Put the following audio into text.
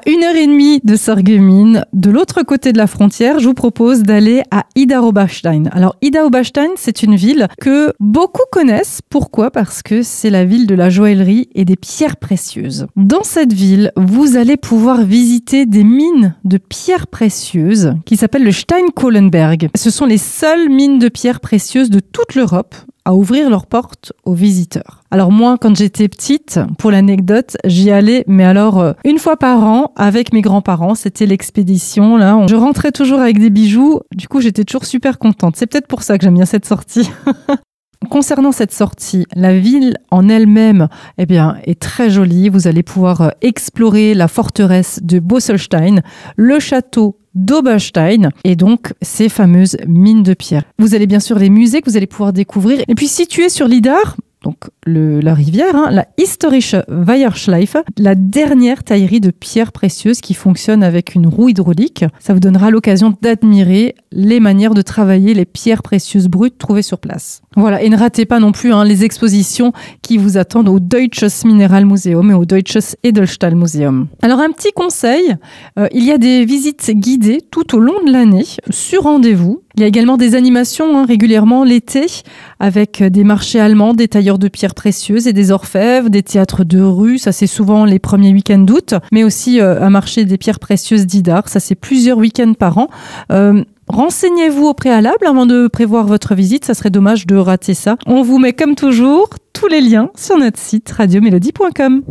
À une heure et demie de Sarreguemines, de l'autre côté de la frontière, je vous propose d'aller à Ida-Oberstein. Alors Ida-Oberstein, c'est une ville que beaucoup connaissent. Pourquoi? Parce que c'est la ville de la joaillerie et des pierres précieuses. Dans cette ville, vous allez pouvoir visiter des mines de pierres précieuses qui s'appellent le Steinkohlenberg. Ce sont les seules mines de pierres précieuses de toute l'Europe à ouvrir leurs portes aux visiteurs. Alors moi, quand j'étais petite, pour l'anecdote, j'y allais, mais alors euh, une fois par an avec mes grands-parents. C'était l'expédition. Là, je rentrais toujours avec des bijoux. Du coup, j'étais toujours super contente. C'est peut-être pour ça que j'aime bien cette sortie. Concernant cette sortie, la ville en elle-même eh bien, est très jolie. Vous allez pouvoir euh, explorer la forteresse de Bosselstein, le château d'Oberstein et donc ces fameuses mines de pierre. Vous allez bien sûr les musées que vous allez pouvoir découvrir. Et puis situé sur l'Idar, donc le, la rivière, hein, la Historische Weierschleife, la dernière taillerie de pierres précieuses qui fonctionne avec une roue hydraulique. Ça vous donnera l'occasion d'admirer les manières de travailler les pierres précieuses brutes trouvées sur place. Voilà, et ne ratez pas non plus hein, les expositions qui vous attendent au Deutsches Mineralmuseum et au Deutsches Edelstahlmuseum. Alors un petit conseil, euh, il y a des visites guidées tout au long de l'année sur rendez-vous. Il y a également des animations hein, régulièrement l'été avec des marchés allemands, des tailleurs de pierres précieuses et des orfèvres, des théâtres de rue, ça c'est souvent les premiers week-ends d'août, mais aussi euh, un marché des pierres précieuses d'Idar, ça c'est plusieurs week-ends par an. Euh, Renseignez-vous au préalable avant de prévoir votre visite, ça serait dommage de rater ça. On vous met comme toujours tous les liens sur notre site radiomélodie.com.